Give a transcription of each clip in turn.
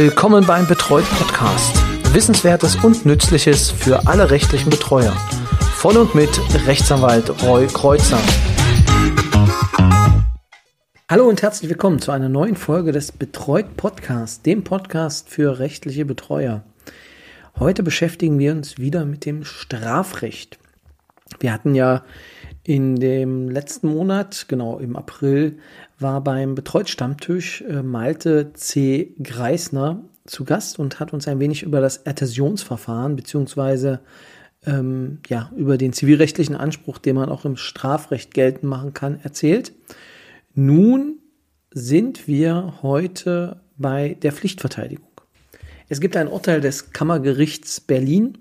Willkommen beim Betreut Podcast. Wissenswertes und Nützliches für alle rechtlichen Betreuer. Von und mit Rechtsanwalt Roy Kreuzer. Hallo und herzlich willkommen zu einer neuen Folge des Betreut Podcast, dem Podcast für rechtliche Betreuer. Heute beschäftigen wir uns wieder mit dem Strafrecht. Wir hatten ja in dem letzten Monat, genau im April, war beim Betreut-Stammtisch äh, Malte C. Greisner zu Gast und hat uns ein wenig über das Adhäsionsverfahren beziehungsweise ähm, ja, über den zivilrechtlichen Anspruch, den man auch im Strafrecht geltend machen kann, erzählt. Nun sind wir heute bei der Pflichtverteidigung. Es gibt ein Urteil des Kammergerichts Berlin,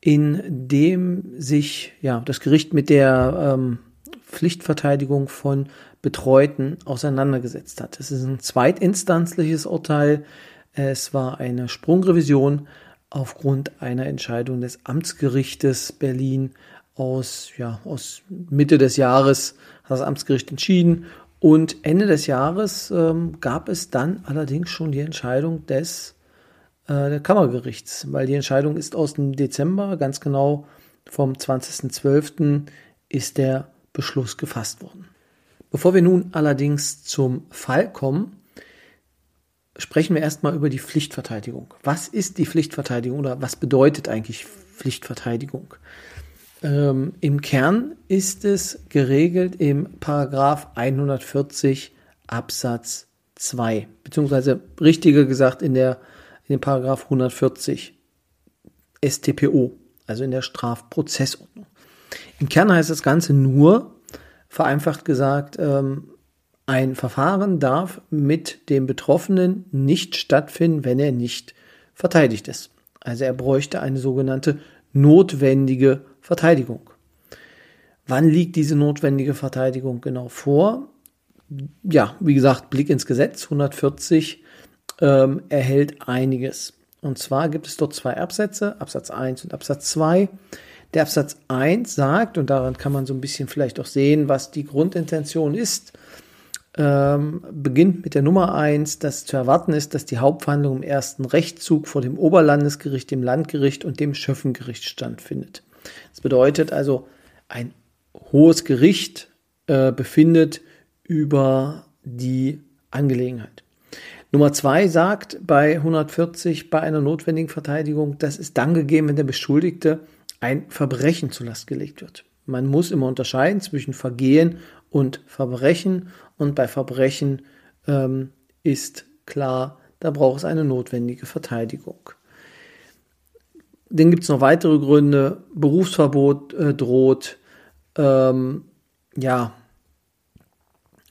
in dem sich ja, das Gericht mit der ähm, Pflichtverteidigung von Betreuten auseinandergesetzt hat. Es ist ein zweitinstanzliches Urteil. Es war eine Sprungrevision aufgrund einer Entscheidung des Amtsgerichtes Berlin aus, ja, aus Mitte des Jahres hat das Amtsgericht entschieden. Und Ende des Jahres ähm, gab es dann allerdings schon die Entscheidung des äh, Kammergerichts, weil die Entscheidung ist aus dem Dezember, ganz genau vom 20.12. ist der Beschluss gefasst worden. Bevor wir nun allerdings zum Fall kommen, sprechen wir erstmal über die Pflichtverteidigung. Was ist die Pflichtverteidigung oder was bedeutet eigentlich Pflichtverteidigung? Ähm, Im Kern ist es geregelt im Paragraph 140 Absatz 2, beziehungsweise richtiger gesagt in der dem Paragraph 140 StPO, also in der Strafprozessordnung. Im Kern heißt das Ganze nur, vereinfacht gesagt, ähm, ein Verfahren darf mit dem Betroffenen nicht stattfinden, wenn er nicht verteidigt ist. Also er bräuchte eine sogenannte notwendige Verteidigung. Wann liegt diese notwendige Verteidigung genau vor? Ja, wie gesagt, Blick ins Gesetz 140 ähm, erhält einiges. Und zwar gibt es dort zwei Absätze, Absatz 1 und Absatz 2. Der Absatz 1 sagt, und daran kann man so ein bisschen vielleicht auch sehen, was die Grundintention ist, ähm, beginnt mit der Nummer 1, dass zu erwarten ist, dass die Hauptverhandlung im ersten Rechtszug vor dem Oberlandesgericht, dem Landgericht und dem Schöffengericht stattfindet. Das bedeutet also, ein hohes Gericht äh, befindet über die Angelegenheit. Nummer zwei sagt bei 140 bei einer notwendigen Verteidigung, das ist dann gegeben, wenn der Beschuldigte ein Verbrechen zur Last gelegt wird. Man muss immer unterscheiden zwischen Vergehen und Verbrechen und bei Verbrechen ähm, ist klar, da braucht es eine notwendige Verteidigung. Dann gibt es noch weitere Gründe. Berufsverbot äh, droht. Ähm, ja,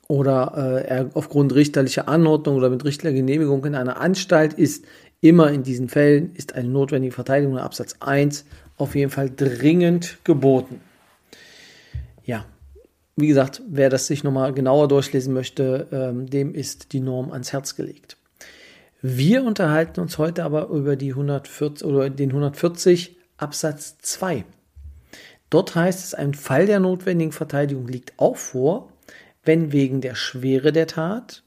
oder äh, er aufgrund richterlicher Anordnung oder mit richterlicher Genehmigung in einer Anstalt ist, immer in diesen Fällen ist eine notwendige Verteidigung nach Absatz 1 auf jeden Fall dringend geboten. Ja, wie gesagt, wer das sich nochmal genauer durchlesen möchte, ähm, dem ist die Norm ans Herz gelegt. Wir unterhalten uns heute aber über die 140 oder den 140 Absatz 2. Dort heißt es, ein Fall der notwendigen Verteidigung liegt auch vor, wenn wegen der Schwere der Tat,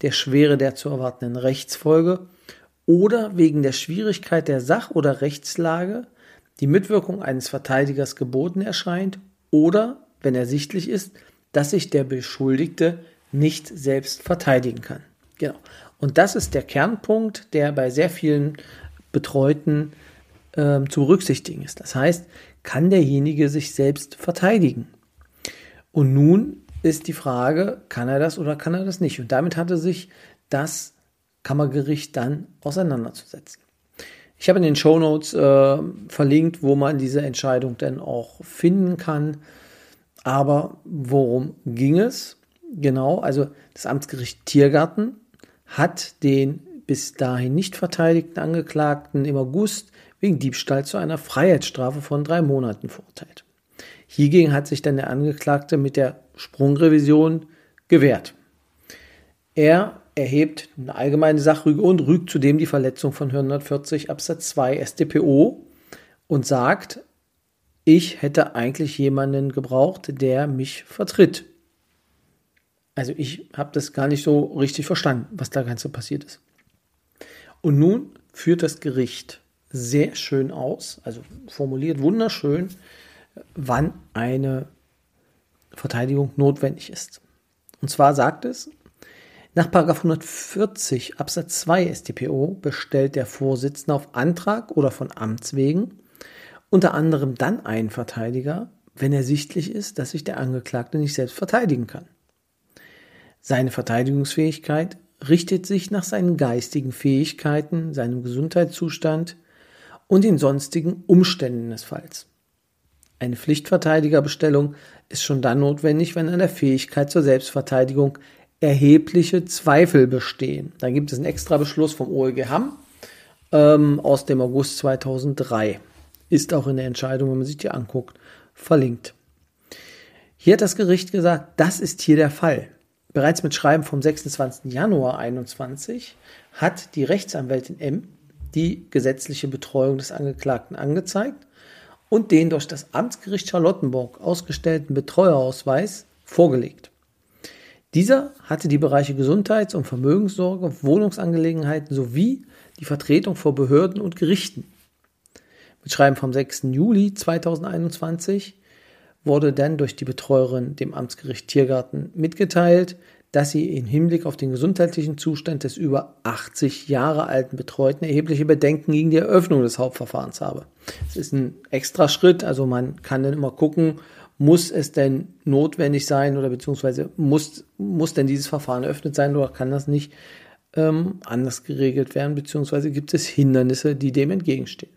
der Schwere der zu erwartenden Rechtsfolge oder wegen der Schwierigkeit der Sach- oder Rechtslage die Mitwirkung eines Verteidigers geboten erscheint oder, wenn ersichtlich ist, dass sich der Beschuldigte nicht selbst verteidigen kann. Genau. Und das ist der Kernpunkt, der bei sehr vielen Betreuten äh, zu berücksichtigen ist. Das heißt, kann derjenige sich selbst verteidigen? Und nun ist die Frage, kann er das oder kann er das nicht? Und damit hatte sich das Kammergericht dann auseinanderzusetzen. Ich habe in den Show Notes äh, verlinkt, wo man diese Entscheidung dann auch finden kann. Aber worum ging es? Genau, also das Amtsgericht Tiergarten hat den bis dahin nicht verteidigten Angeklagten im August wegen Diebstahl zu einer Freiheitsstrafe von drei Monaten verurteilt. Hiergegen hat sich dann der Angeklagte mit der Sprungrevision gewährt. Er erhebt eine allgemeine Sachrüge und rügt zudem die Verletzung von 140 Absatz 2 StPO und sagt, ich hätte eigentlich jemanden gebraucht, der mich vertritt. Also ich habe das gar nicht so richtig verstanden, was da Ganze passiert ist. Und nun führt das Gericht sehr schön aus, also formuliert wunderschön, wann eine Verteidigung notwendig ist. Und zwar sagt es, nach 140 Absatz 2 StPO bestellt der Vorsitzende auf Antrag oder von Amts wegen unter anderem dann einen Verteidiger, wenn ersichtlich ist, dass sich der Angeklagte nicht selbst verteidigen kann. Seine Verteidigungsfähigkeit richtet sich nach seinen geistigen Fähigkeiten, seinem Gesundheitszustand und den sonstigen Umständen des Falls. Eine Pflichtverteidigerbestellung ist schon dann notwendig, wenn an der Fähigkeit zur Selbstverteidigung erhebliche Zweifel bestehen. Da gibt es einen extra Beschluss vom OEG Hamm ähm, aus dem August 2003. Ist auch in der Entscheidung, wenn man sich die anguckt, verlinkt. Hier hat das Gericht gesagt, das ist hier der Fall. Bereits mit Schreiben vom 26. Januar 2021 hat die Rechtsanwältin M die gesetzliche Betreuung des Angeklagten angezeigt und den durch das Amtsgericht Charlottenburg ausgestellten Betreuerausweis vorgelegt. Dieser hatte die Bereiche Gesundheits- und Vermögenssorge, Wohnungsangelegenheiten sowie die Vertretung vor Behörden und Gerichten. Mit Schreiben vom 6. Juli 2021 wurde dann durch die Betreuerin dem Amtsgericht Tiergarten mitgeteilt, dass sie im Hinblick auf den gesundheitlichen Zustand des über 80 Jahre alten Betreuten erhebliche Bedenken gegen die Eröffnung des Hauptverfahrens habe. Es ist ein extra Schritt, also man kann dann immer gucken, muss es denn notwendig sein oder beziehungsweise muss, muss denn dieses Verfahren eröffnet sein oder kann das nicht ähm, anders geregelt werden, beziehungsweise gibt es Hindernisse, die dem entgegenstehen.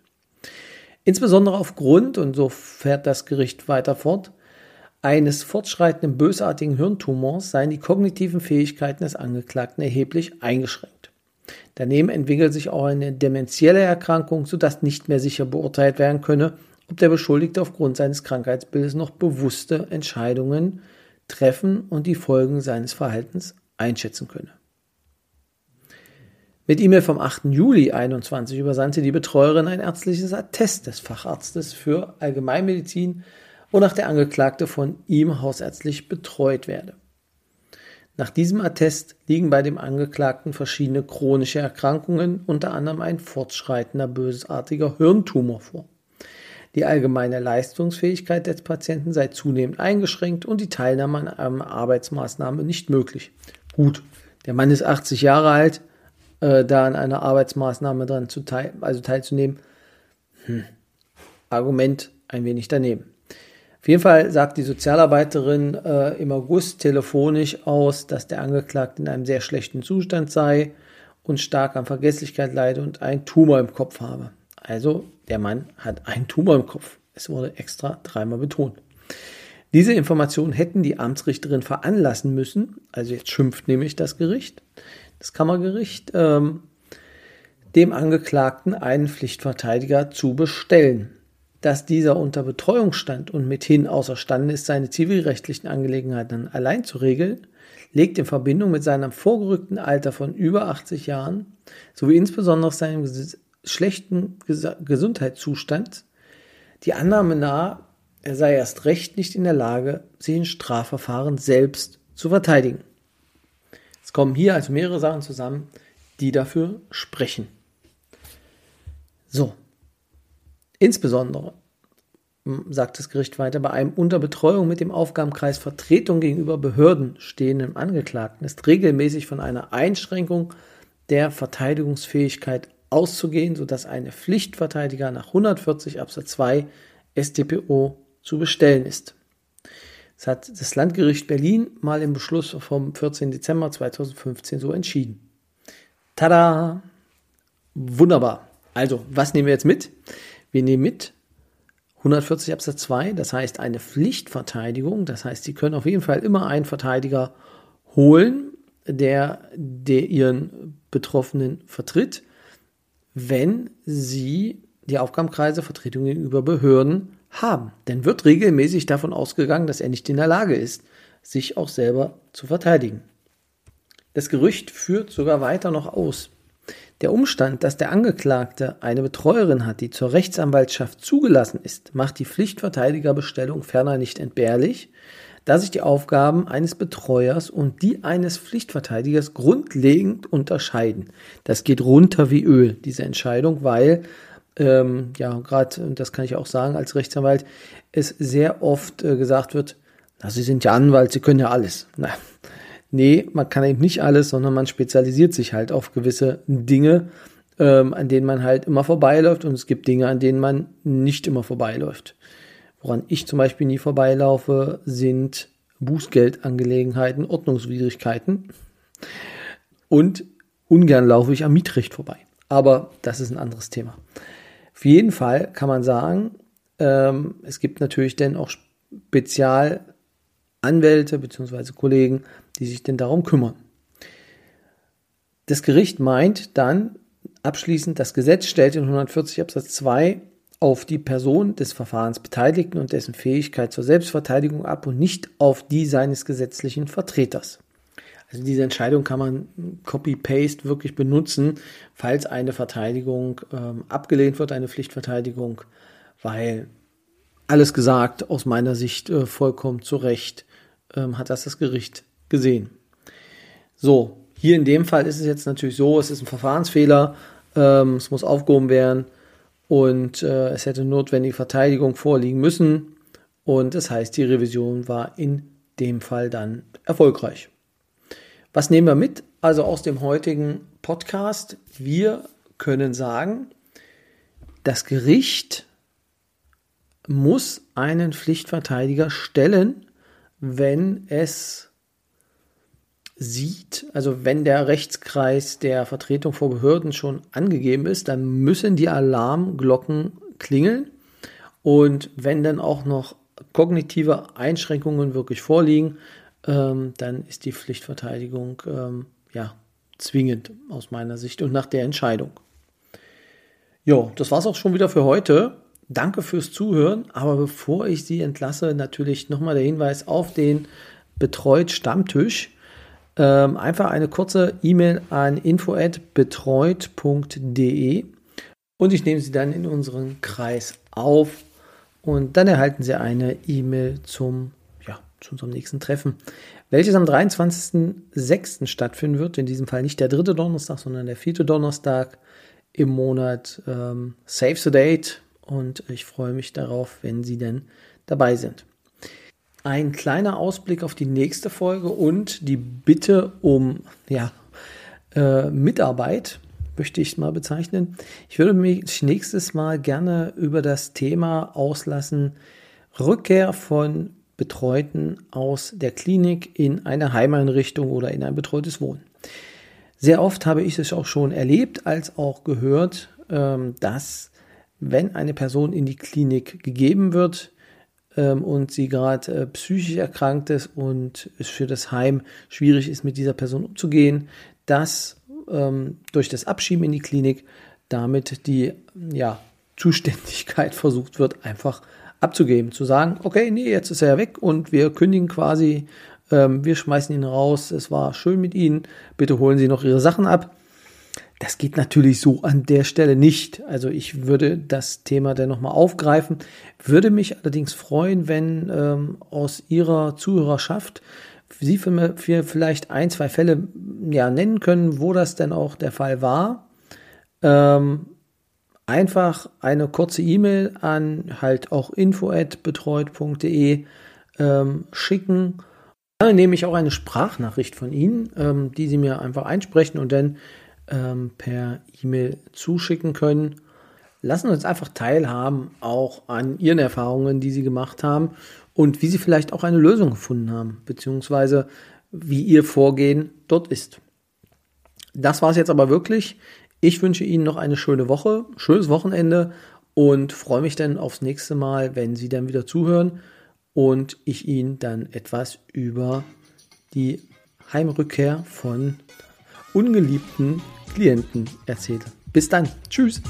Insbesondere aufgrund, und so fährt das Gericht weiter fort, eines fortschreitenden bösartigen Hirntumors seien die kognitiven Fähigkeiten des Angeklagten erheblich eingeschränkt. Daneben entwickelt sich auch eine dementielle Erkrankung, sodass nicht mehr sicher beurteilt werden könne, ob der Beschuldigte aufgrund seines Krankheitsbildes noch bewusste Entscheidungen treffen und die Folgen seines Verhaltens einschätzen könne. Mit E-Mail vom 8. Juli 2021 übersandte die Betreuerin ein ärztliches Attest des Facharztes für Allgemeinmedizin, wonach der Angeklagte von ihm hausärztlich betreut werde. Nach diesem Attest liegen bei dem Angeklagten verschiedene chronische Erkrankungen, unter anderem ein fortschreitender bösartiger Hirntumor vor. Die allgemeine Leistungsfähigkeit des Patienten sei zunehmend eingeschränkt und die Teilnahme an einer Arbeitsmaßnahme nicht möglich. Gut, der Mann ist 80 Jahre alt, äh, da an einer Arbeitsmaßnahme dran zu teil also teilzunehmen. Hm. Argument ein wenig daneben. Auf jeden Fall sagt die Sozialarbeiterin äh, im August telefonisch aus, dass der Angeklagte in einem sehr schlechten Zustand sei und stark an Vergesslichkeit leide und einen Tumor im Kopf habe. Also der Mann hat einen Tumor im Kopf. Es wurde extra dreimal betont. Diese Informationen hätten die Amtsrichterin veranlassen müssen, also jetzt schimpft nämlich das Gericht, das Kammergericht, ähm, dem Angeklagten einen Pflichtverteidiger zu bestellen. Dass dieser unter Betreuung stand und mithin außerstande ist, seine zivilrechtlichen Angelegenheiten allein zu regeln, legt in Verbindung mit seinem vorgerückten Alter von über 80 Jahren sowie insbesondere seinem schlechten Gesundheitszustand die Annahme nahe, er sei erst recht nicht in der Lage, sich in Strafverfahren selbst zu verteidigen. Es kommen hier also mehrere Sachen zusammen, die dafür sprechen. So. Insbesondere, sagt das Gericht weiter, bei einem unter Betreuung mit dem Aufgabenkreis Vertretung gegenüber Behörden stehenden Angeklagten ist regelmäßig von einer Einschränkung der Verteidigungsfähigkeit auszugehen, sodass eine Pflichtverteidiger nach 140 Absatz 2 StPO zu bestellen ist. Das hat das Landgericht Berlin mal im Beschluss vom 14. Dezember 2015 so entschieden. Tada! Wunderbar. Also, was nehmen wir jetzt mit? Wir nehmen mit 140 Absatz 2, das heißt eine Pflichtverteidigung. Das heißt, Sie können auf jeden Fall immer einen Verteidiger holen, der, der Ihren Betroffenen vertritt wenn sie die Aufgabenkreise Vertretung gegenüber Behörden haben. Denn wird regelmäßig davon ausgegangen, dass er nicht in der Lage ist, sich auch selber zu verteidigen. Das Gerücht führt sogar weiter noch aus. Der Umstand, dass der Angeklagte eine Betreuerin hat, die zur Rechtsanwaltschaft zugelassen ist, macht die Pflichtverteidigerbestellung ferner nicht entbehrlich, dass sich die Aufgaben eines Betreuers und die eines Pflichtverteidigers grundlegend unterscheiden. Das geht runter wie Öl, diese Entscheidung, weil, ähm, ja, gerade, und das kann ich auch sagen als Rechtsanwalt, es sehr oft äh, gesagt wird, na, Sie sind ja Anwalt, Sie können ja alles. Na, nee, man kann eben nicht alles, sondern man spezialisiert sich halt auf gewisse Dinge, ähm, an denen man halt immer vorbeiläuft und es gibt Dinge, an denen man nicht immer vorbeiläuft. Woran ich zum Beispiel nie vorbeilaufe, sind Bußgeldangelegenheiten, Ordnungswidrigkeiten. Und ungern laufe ich am Mietrecht vorbei. Aber das ist ein anderes Thema. Auf jeden Fall kann man sagen, ähm, es gibt natürlich dann auch Spezialanwälte bzw. Kollegen, die sich denn darum kümmern. Das Gericht meint dann abschließend, das Gesetz stellt in 140 Absatz 2 auf die Person des Verfahrensbeteiligten und dessen Fähigkeit zur Selbstverteidigung ab und nicht auf die seines gesetzlichen Vertreters. Also diese Entscheidung kann man Copy-Paste wirklich benutzen, falls eine Verteidigung ähm, abgelehnt wird, eine Pflichtverteidigung, weil alles gesagt, aus meiner Sicht äh, vollkommen zu Recht, ähm, hat das das Gericht gesehen. So, hier in dem Fall ist es jetzt natürlich so, es ist ein Verfahrensfehler, ähm, es muss aufgehoben werden und äh, es hätte notwendige Verteidigung vorliegen müssen. Und das heißt, die Revision war in dem Fall dann erfolgreich. Was nehmen wir mit? Also aus dem heutigen Podcast. Wir können sagen, das Gericht muss einen Pflichtverteidiger stellen, wenn es sieht, also wenn der Rechtskreis der Vertretung vor Behörden schon angegeben ist, dann müssen die Alarmglocken klingeln. Und wenn dann auch noch kognitive Einschränkungen wirklich vorliegen, ähm, dann ist die Pflichtverteidigung ähm, ja zwingend aus meiner Sicht und nach der Entscheidung. Ja, das war's auch schon wieder für heute. Danke fürs Zuhören. Aber bevor ich Sie entlasse, natürlich nochmal der Hinweis auf den Betreut Stammtisch ähm, einfach eine kurze E-Mail an info@betreut.de und ich nehme sie dann in unseren Kreis auf und dann erhalten Sie eine E-Mail zum ja, zu unserem nächsten Treffen, welches am 23.06. stattfinden wird. In diesem Fall nicht der dritte Donnerstag, sondern der vierte Donnerstag im Monat. Ähm, Save the Date und ich freue mich darauf, wenn Sie denn dabei sind ein kleiner Ausblick auf die nächste Folge und die Bitte um ja, äh, Mitarbeit, möchte ich mal bezeichnen. Ich würde mich nächstes Mal gerne über das Thema auslassen, Rückkehr von Betreuten aus der Klinik in eine Heimeinrichtung oder in ein betreutes Wohnen. Sehr oft habe ich es auch schon erlebt als auch gehört, ähm, dass wenn eine Person in die Klinik gegeben wird, ähm, und sie gerade äh, psychisch erkrankt ist und es für das Heim schwierig ist, mit dieser Person umzugehen, dass ähm, durch das Abschieben in die Klinik damit die ja, Zuständigkeit versucht wird, einfach abzugeben, zu sagen, okay, nee, jetzt ist er ja weg und wir kündigen quasi, ähm, wir schmeißen ihn raus, es war schön mit Ihnen, bitte holen Sie noch Ihre Sachen ab. Das geht natürlich so an der Stelle nicht. Also ich würde das Thema dann nochmal aufgreifen, würde mich allerdings freuen, wenn ähm, aus Ihrer Zuhörerschaft Sie für, vielleicht ein, zwei Fälle ja, nennen können, wo das denn auch der Fall war. Ähm, einfach eine kurze E-Mail an halt auch info@betreut.de ähm, schicken. Dann nehme ich auch eine Sprachnachricht von Ihnen, ähm, die Sie mir einfach einsprechen und dann ähm, per E-Mail zuschicken können. Lassen uns einfach teilhaben auch an Ihren Erfahrungen, die Sie gemacht haben und wie Sie vielleicht auch eine Lösung gefunden haben, beziehungsweise wie Ihr Vorgehen dort ist. Das war es jetzt aber wirklich. Ich wünsche Ihnen noch eine schöne Woche, schönes Wochenende und freue mich dann aufs nächste Mal, wenn Sie dann wieder zuhören und ich Ihnen dann etwas über die Heimrückkehr von ungeliebten Klienten erzähle. Bis dann. Tschüss.